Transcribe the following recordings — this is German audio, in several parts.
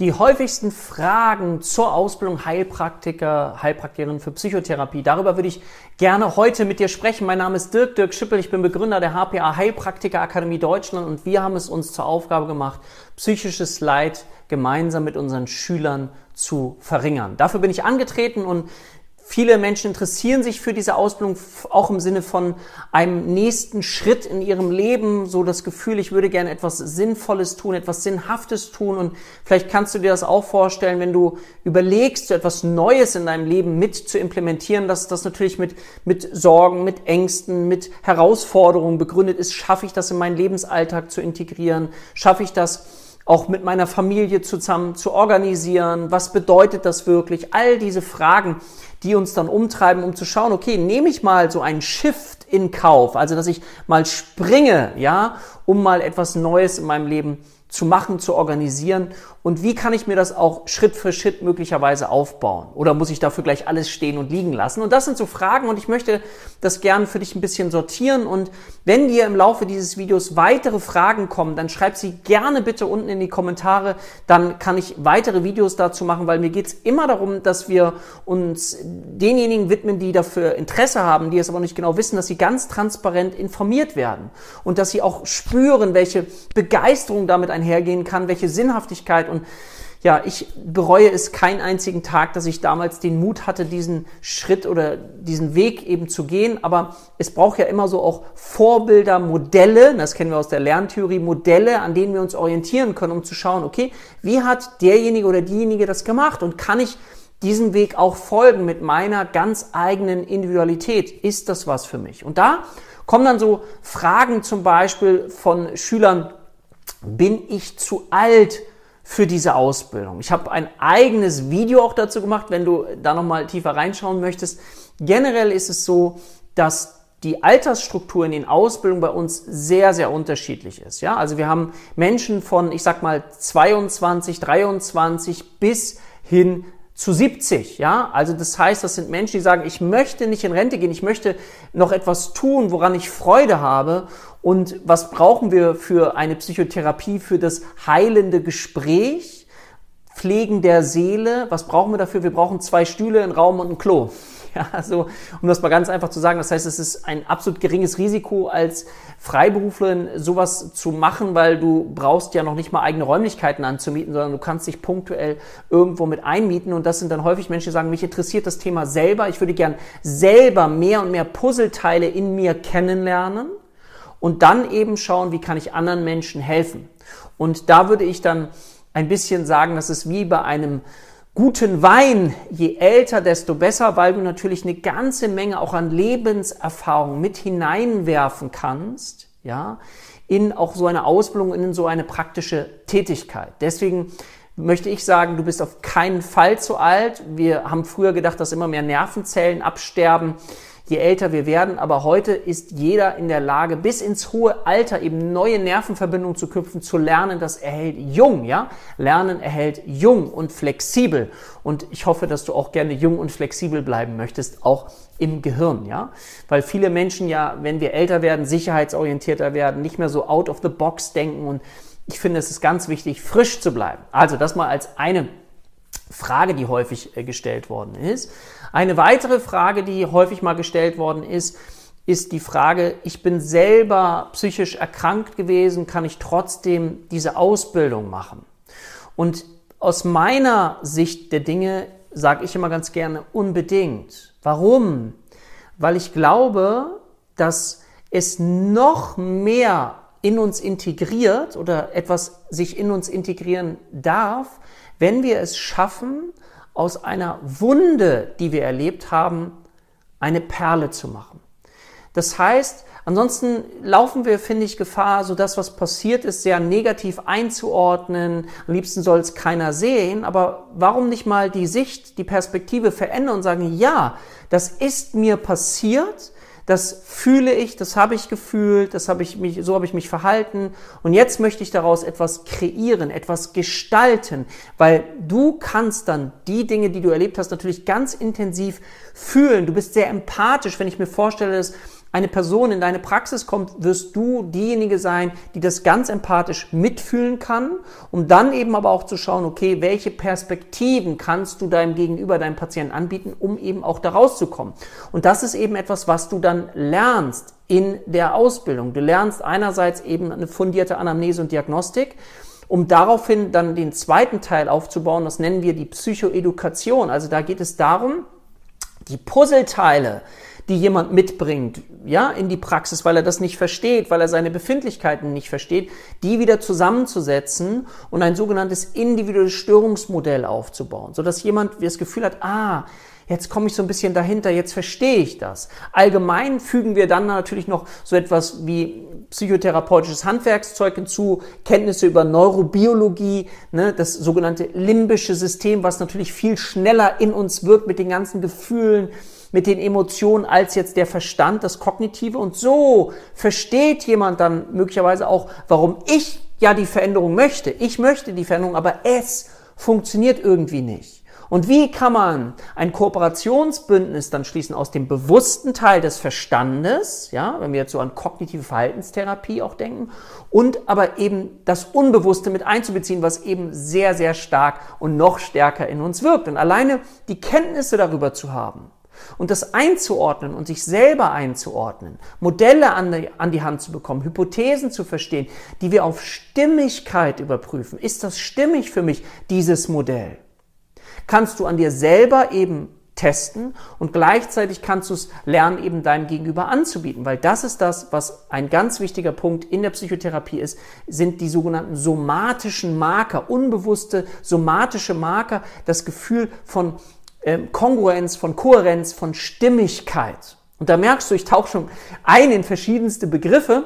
Die häufigsten Fragen zur Ausbildung Heilpraktiker, Heilpraktikerin für Psychotherapie. Darüber würde ich gerne heute mit dir sprechen. Mein Name ist Dirk Dirk Schippel. Ich bin Begründer der HPA Heilpraktiker Akademie Deutschland und wir haben es uns zur Aufgabe gemacht, psychisches Leid gemeinsam mit unseren Schülern zu verringern. Dafür bin ich angetreten und Viele Menschen interessieren sich für diese Ausbildung auch im Sinne von einem nächsten Schritt in ihrem Leben, so das Gefühl, ich würde gerne etwas Sinnvolles tun, etwas Sinnhaftes tun und vielleicht kannst du dir das auch vorstellen, wenn du überlegst, so etwas Neues in deinem Leben mit zu implementieren, dass das natürlich mit, mit Sorgen, mit Ängsten, mit Herausforderungen begründet ist. Schaffe ich das in meinen Lebensalltag zu integrieren? Schaffe ich das auch mit meiner Familie zusammen zu organisieren? Was bedeutet das wirklich? All diese Fragen, die uns dann umtreiben, um zu schauen, okay, nehme ich mal so einen Shift in Kauf, also dass ich mal springe, ja, um mal etwas Neues in meinem Leben zu machen, zu organisieren und wie kann ich mir das auch Schritt für Schritt möglicherweise aufbauen? Oder muss ich dafür gleich alles stehen und liegen lassen? Und das sind so Fragen und ich möchte das gern für dich ein bisschen sortieren und wenn dir im Laufe dieses Videos weitere Fragen kommen, dann schreib sie gerne bitte unten in die Kommentare, dann kann ich weitere Videos dazu machen, weil mir geht's immer darum, dass wir uns denjenigen widmen, die dafür Interesse haben, die es aber nicht genau wissen, dass sie ganz transparent informiert werden und dass sie auch spüren, welche Begeisterung damit einhergehen kann, welche Sinnhaftigkeit und ja, ich bereue es keinen einzigen Tag, dass ich damals den Mut hatte, diesen Schritt oder diesen Weg eben zu gehen. Aber es braucht ja immer so auch Vorbilder, Modelle, das kennen wir aus der Lerntheorie, Modelle, an denen wir uns orientieren können, um zu schauen, okay, wie hat derjenige oder diejenige das gemacht und kann ich diesen Weg auch folgen mit meiner ganz eigenen Individualität? Ist das was für mich? Und da kommen dann so Fragen zum Beispiel von Schülern, bin ich zu alt für diese Ausbildung? Ich habe ein eigenes Video auch dazu gemacht, wenn du da nochmal tiefer reinschauen möchtest. Generell ist es so, dass die Altersstruktur in den Ausbildungen bei uns sehr, sehr unterschiedlich ist. Ja, also wir haben Menschen von, ich sag mal, 22, 23 bis hin zu 70, ja? Also das heißt, das sind Menschen, die sagen, ich möchte nicht in Rente gehen, ich möchte noch etwas tun, woran ich Freude habe. Und was brauchen wir für eine Psychotherapie, für das heilende Gespräch, Pflegen der Seele? Was brauchen wir dafür? Wir brauchen zwei Stühle, einen Raum und ein Klo. Ja, also, um das mal ganz einfach zu sagen, das heißt, es ist ein absolut geringes Risiko als Freiberuflerin sowas zu machen, weil du brauchst ja noch nicht mal eigene Räumlichkeiten anzumieten, sondern du kannst dich punktuell irgendwo mit einmieten und das sind dann häufig Menschen, die sagen, mich interessiert das Thema selber, ich würde gern selber mehr und mehr Puzzleteile in mir kennenlernen und dann eben schauen, wie kann ich anderen Menschen helfen. Und da würde ich dann ein bisschen sagen, das ist wie bei einem guten Wein, je älter, desto besser, weil du natürlich eine ganze Menge auch an Lebenserfahrung mit hineinwerfen kannst, ja, in auch so eine Ausbildung, in so eine praktische Tätigkeit. Deswegen möchte ich sagen, du bist auf keinen Fall zu alt. Wir haben früher gedacht, dass immer mehr Nervenzellen absterben je älter wir werden. Aber heute ist jeder in der Lage, bis ins hohe Alter eben neue Nervenverbindungen zu knüpfen, zu lernen. Das erhält jung, ja? Lernen erhält jung und flexibel. Und ich hoffe, dass du auch gerne jung und flexibel bleiben möchtest, auch im Gehirn, ja? Weil viele Menschen ja, wenn wir älter werden, sicherheitsorientierter werden, nicht mehr so out of the box denken und ich finde, es ist ganz wichtig, frisch zu bleiben. Also das mal als eine Frage, die häufig äh, gestellt worden ist. Eine weitere Frage, die häufig mal gestellt worden ist, ist die Frage, ich bin selber psychisch erkrankt gewesen, kann ich trotzdem diese Ausbildung machen? Und aus meiner Sicht der Dinge sage ich immer ganz gerne unbedingt. Warum? Weil ich glaube, dass es noch mehr in uns integriert oder etwas sich in uns integrieren darf, wenn wir es schaffen, aus einer Wunde, die wir erlebt haben, eine Perle zu machen. Das heißt, ansonsten laufen wir, finde ich, Gefahr, so das, was passiert ist, sehr negativ einzuordnen. Am liebsten soll es keiner sehen, aber warum nicht mal die Sicht, die Perspektive verändern und sagen, ja, das ist mir passiert, das fühle ich, das habe ich gefühlt, das habe ich mich, so habe ich mich verhalten und jetzt möchte ich daraus etwas kreieren, etwas gestalten, weil du kannst dann die Dinge, die du erlebt hast, natürlich ganz intensiv fühlen. Du bist sehr empathisch, wenn ich mir vorstelle, dass eine Person in deine Praxis kommt, wirst du diejenige sein, die das ganz empathisch mitfühlen kann, um dann eben aber auch zu schauen, okay, welche Perspektiven kannst du deinem Gegenüber, deinem Patienten anbieten, um eben auch da rauszukommen. Und das ist eben etwas, was du dann lernst in der Ausbildung. Du lernst einerseits eben eine fundierte Anamnese und Diagnostik, um daraufhin dann den zweiten Teil aufzubauen, das nennen wir die Psychoedukation. Also da geht es darum, die Puzzleteile, die jemand mitbringt, ja, in die Praxis, weil er das nicht versteht, weil er seine Befindlichkeiten nicht versteht, die wieder zusammenzusetzen und ein sogenanntes individuelles Störungsmodell aufzubauen, sodass jemand das Gefühl hat, ah, jetzt komme ich so ein bisschen dahinter, jetzt verstehe ich das. Allgemein fügen wir dann natürlich noch so etwas wie psychotherapeutisches Handwerkszeug hinzu, Kenntnisse über Neurobiologie, ne, das sogenannte limbische System, was natürlich viel schneller in uns wirkt mit den ganzen Gefühlen, mit den Emotionen als jetzt der Verstand, das Kognitive. Und so versteht jemand dann möglicherweise auch, warum ich ja die Veränderung möchte. Ich möchte die Veränderung, aber es funktioniert irgendwie nicht. Und wie kann man ein Kooperationsbündnis dann schließen aus dem bewussten Teil des Verstandes, ja, wenn wir jetzt so an kognitive Verhaltenstherapie auch denken, und aber eben das Unbewusste mit einzubeziehen, was eben sehr, sehr stark und noch stärker in uns wirkt. Und alleine die Kenntnisse darüber zu haben, und das einzuordnen und sich selber einzuordnen, Modelle an die, an die Hand zu bekommen, Hypothesen zu verstehen, die wir auf Stimmigkeit überprüfen. Ist das stimmig für mich, dieses Modell? Kannst du an dir selber eben testen und gleichzeitig kannst du es lernen, eben deinem Gegenüber anzubieten, weil das ist das, was ein ganz wichtiger Punkt in der Psychotherapie ist, sind die sogenannten somatischen Marker, unbewusste somatische Marker, das Gefühl von ähm, Kongruenz, von Kohärenz, von Stimmigkeit. Und da merkst du, ich tauche schon ein in verschiedenste Begriffe,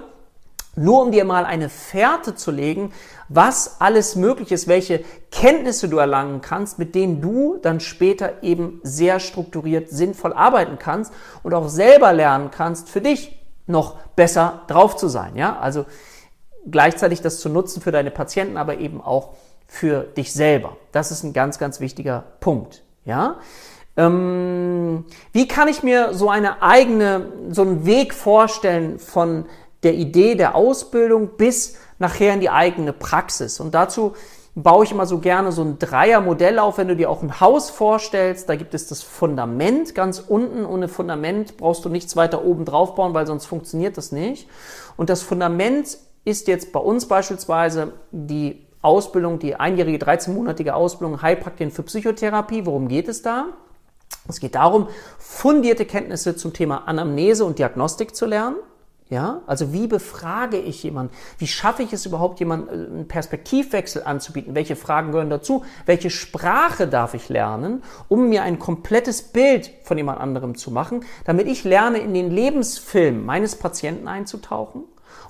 nur um dir mal eine Fährte zu legen, was alles möglich ist, welche Kenntnisse du erlangen kannst, mit denen du dann später eben sehr strukturiert, sinnvoll arbeiten kannst und auch selber lernen kannst, für dich noch besser drauf zu sein. Ja, also gleichzeitig das zu nutzen für deine Patienten, aber eben auch für dich selber. Das ist ein ganz, ganz wichtiger Punkt. Ja? Ähm, wie kann ich mir so eine eigene, so einen Weg vorstellen von der Idee der Ausbildung bis nachher in die eigene Praxis? Und dazu baue ich immer so gerne so ein Dreiermodell auf, wenn du dir auch ein Haus vorstellst. Da gibt es das Fundament ganz unten. Ohne Fundament brauchst du nichts weiter oben drauf bauen, weil sonst funktioniert das nicht. Und das Fundament ist jetzt bei uns beispielsweise die Ausbildung, die einjährige, 13-monatige Ausbildung Heilpraktikerin für Psychotherapie. Worum geht es da? Es geht darum, fundierte Kenntnisse zum Thema Anamnese und Diagnostik zu lernen. Ja, also wie befrage ich jemanden? Wie schaffe ich es überhaupt, jemanden äh, einen Perspektivwechsel anzubieten? Welche Fragen gehören dazu? Welche Sprache darf ich lernen, um mir ein komplettes Bild von jemand anderem zu machen, damit ich lerne, in den Lebensfilm meines Patienten einzutauchen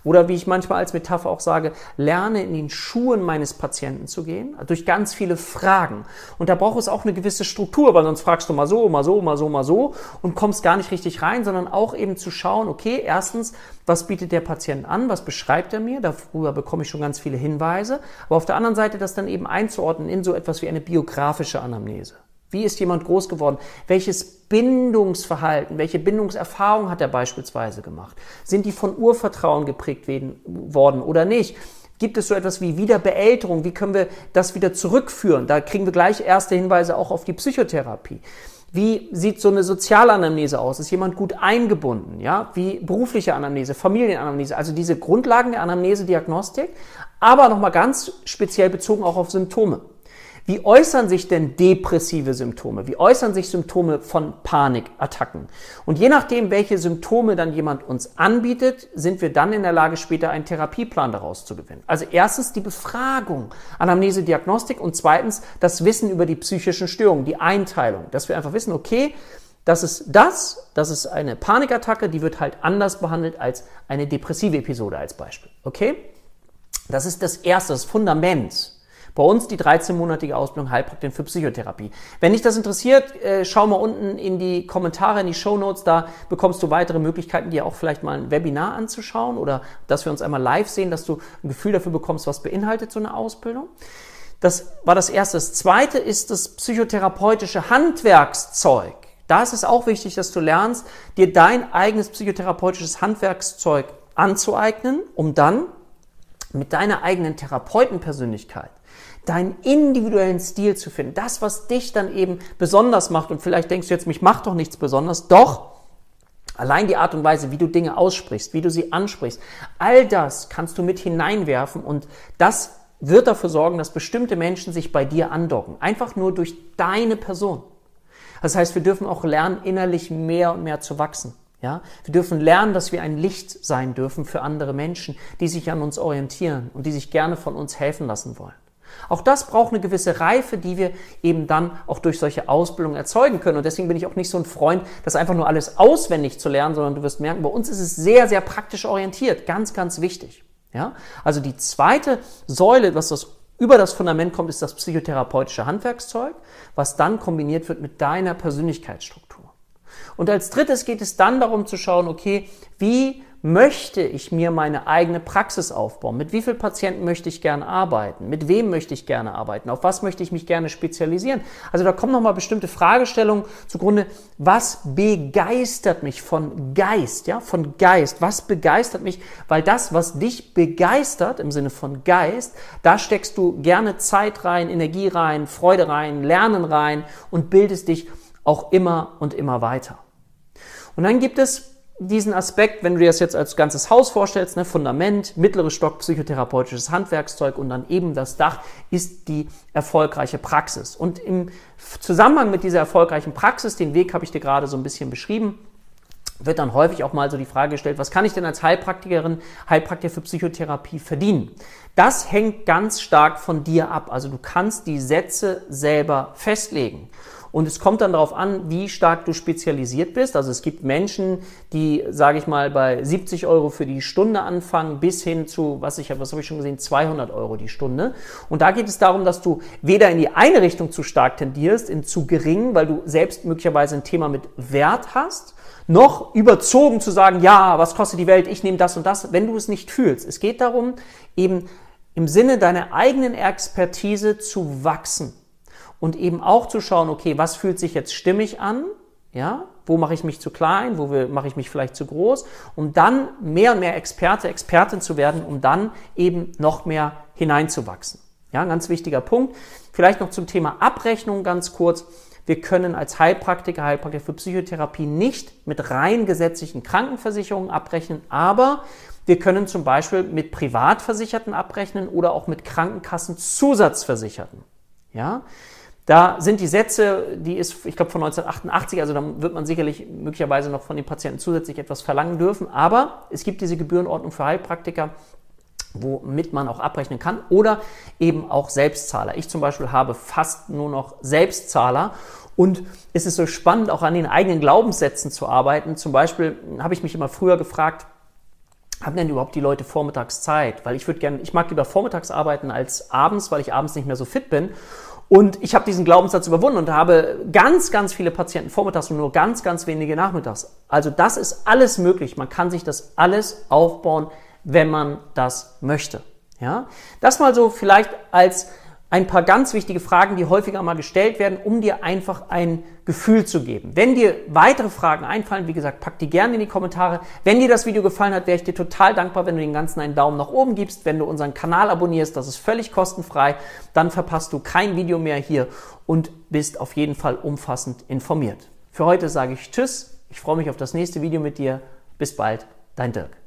oder wie ich manchmal als Metapher auch sage, lerne in den Schuhen meines Patienten zu gehen, durch ganz viele Fragen. Und da braucht es auch eine gewisse Struktur, weil sonst fragst du mal so, mal so, mal so, mal so und kommst gar nicht richtig rein, sondern auch eben zu schauen, okay, erstens, was bietet der Patient an, was beschreibt er mir, darüber bekomme ich schon ganz viele Hinweise, aber auf der anderen Seite das dann eben einzuordnen in so etwas wie eine biografische Anamnese. Wie ist jemand groß geworden? Welches Bindungsverhalten, welche Bindungserfahrung hat er beispielsweise gemacht? Sind die von Urvertrauen geprägt worden oder nicht? Gibt es so etwas wie Wiederbeälterung? Wie können wir das wieder zurückführen? Da kriegen wir gleich erste Hinweise auch auf die Psychotherapie. Wie sieht so eine Sozialanamnese aus? Ist jemand gut eingebunden? Ja, wie berufliche Anamnese, Familienanamnese, also diese Grundlagen der Anamnese-Diagnostik, aber nochmal ganz speziell bezogen auch auf Symptome. Wie äußern sich denn depressive Symptome? Wie äußern sich Symptome von Panikattacken? Und je nachdem, welche Symptome dann jemand uns anbietet, sind wir dann in der Lage, später einen Therapieplan daraus zu gewinnen. Also erstens die Befragung, Anamnese, Diagnostik und zweitens das Wissen über die psychischen Störungen, die Einteilung, dass wir einfach wissen, okay, das ist das, das ist eine Panikattacke, die wird halt anders behandelt als eine depressive Episode als Beispiel. Okay? Das ist das erste, das Fundament. Bei uns die 13-monatige Ausbildung Heilpraktikerin für Psychotherapie. Wenn dich das interessiert, äh, schau mal unten in die Kommentare, in die Show Notes. Da bekommst du weitere Möglichkeiten, dir auch vielleicht mal ein Webinar anzuschauen oder dass wir uns einmal live sehen, dass du ein Gefühl dafür bekommst, was beinhaltet so eine Ausbildung. Das war das Erste. Das Zweite ist das psychotherapeutische Handwerkszeug. Da ist es auch wichtig, dass du lernst, dir dein eigenes psychotherapeutisches Handwerkszeug anzueignen, um dann mit deiner eigenen Therapeutenpersönlichkeit deinen individuellen Stil zu finden. Das, was dich dann eben besonders macht. Und vielleicht denkst du jetzt, mich macht doch nichts besonders. Doch, allein die Art und Weise, wie du Dinge aussprichst, wie du sie ansprichst, all das kannst du mit hineinwerfen und das wird dafür sorgen, dass bestimmte Menschen sich bei dir andocken. Einfach nur durch deine Person. Das heißt, wir dürfen auch lernen, innerlich mehr und mehr zu wachsen. Ja, wir dürfen lernen, dass wir ein Licht sein dürfen für andere Menschen, die sich an uns orientieren und die sich gerne von uns helfen lassen wollen. Auch das braucht eine gewisse Reife, die wir eben dann auch durch solche Ausbildungen erzeugen können. Und deswegen bin ich auch nicht so ein Freund, das einfach nur alles auswendig zu lernen, sondern du wirst merken, bei uns ist es sehr, sehr praktisch orientiert. Ganz, ganz wichtig. Ja? Also die zweite Säule, was das über das Fundament kommt, ist das psychotherapeutische Handwerkszeug, was dann kombiniert wird mit deiner Persönlichkeitsstruktur. Und als drittes geht es dann darum zu schauen, okay, wie möchte ich mir meine eigene Praxis aufbauen? Mit wie vielen Patienten möchte ich gerne arbeiten? Mit wem möchte ich gerne arbeiten? Auf was möchte ich mich gerne spezialisieren? Also da kommen nochmal bestimmte Fragestellungen zugrunde. Was begeistert mich von Geist? Ja, von Geist. Was begeistert mich? Weil das, was dich begeistert im Sinne von Geist, da steckst du gerne Zeit rein, Energie rein, Freude rein, Lernen rein und bildest dich auch immer und immer weiter. Und dann gibt es diesen Aspekt, wenn du dir das jetzt als ganzes Haus vorstellst, ne, Fundament, mittlere Stock, psychotherapeutisches Handwerkszeug und dann eben das Dach, ist die erfolgreiche Praxis. Und im Zusammenhang mit dieser erfolgreichen Praxis, den Weg habe ich dir gerade so ein bisschen beschrieben, wird dann häufig auch mal so die Frage gestellt, was kann ich denn als Heilpraktikerin, Heilpraktiker für Psychotherapie verdienen? Das hängt ganz stark von dir ab. Also du kannst die Sätze selber festlegen. Und es kommt dann darauf an, wie stark du spezialisiert bist. Also es gibt Menschen, die, sage ich mal, bei 70 Euro für die Stunde anfangen, bis hin zu, was ich habe, was habe ich schon gesehen, 200 Euro die Stunde. Und da geht es darum, dass du weder in die eine Richtung zu stark tendierst, in zu gering, weil du selbst möglicherweise ein Thema mit Wert hast, noch überzogen zu sagen, ja, was kostet die Welt, ich nehme das und das, wenn du es nicht fühlst. Es geht darum, eben im Sinne deiner eigenen Expertise zu wachsen und eben auch zu schauen, okay, was fühlt sich jetzt stimmig an? Ja, wo mache ich mich zu klein, wo mache ich mich vielleicht zu groß, um dann mehr und mehr Experte, Expertin zu werden, um dann eben noch mehr hineinzuwachsen. Ja, ein ganz wichtiger Punkt. Vielleicht noch zum Thema Abrechnung ganz kurz. Wir können als Heilpraktiker, Heilpraktiker für Psychotherapie nicht mit rein gesetzlichen Krankenversicherungen abrechnen, aber wir können zum Beispiel mit Privatversicherten abrechnen oder auch mit Krankenkassenzusatzversicherten. Ja, da sind die Sätze, die ist, ich glaube, von 1988, also da wird man sicherlich möglicherweise noch von den Patienten zusätzlich etwas verlangen dürfen. Aber es gibt diese Gebührenordnung für Heilpraktiker, womit man auch abrechnen kann oder eben auch Selbstzahler. Ich zum Beispiel habe fast nur noch Selbstzahler und es ist so spannend, auch an den eigenen Glaubenssätzen zu arbeiten. Zum Beispiel habe ich mich immer früher gefragt, haben denn überhaupt die Leute vormittags Zeit? Weil ich würde gerne, ich mag lieber vormittags arbeiten als abends, weil ich abends nicht mehr so fit bin. Und ich habe diesen Glaubenssatz überwunden und habe ganz, ganz viele Patienten vormittags und nur ganz, ganz wenige nachmittags. Also das ist alles möglich. Man kann sich das alles aufbauen, wenn man das möchte. Ja, das mal so vielleicht als ein paar ganz wichtige Fragen, die häufiger mal gestellt werden, um dir einfach ein Gefühl zu geben. Wenn dir weitere Fragen einfallen, wie gesagt, pack die gerne in die Kommentare. Wenn dir das Video gefallen hat, wäre ich dir total dankbar, wenn du den ganzen einen Daumen nach oben gibst, wenn du unseren Kanal abonnierst, das ist völlig kostenfrei, dann verpasst du kein Video mehr hier und bist auf jeden Fall umfassend informiert. Für heute sage ich Tschüss, ich freue mich auf das nächste Video mit dir. Bis bald, dein Dirk.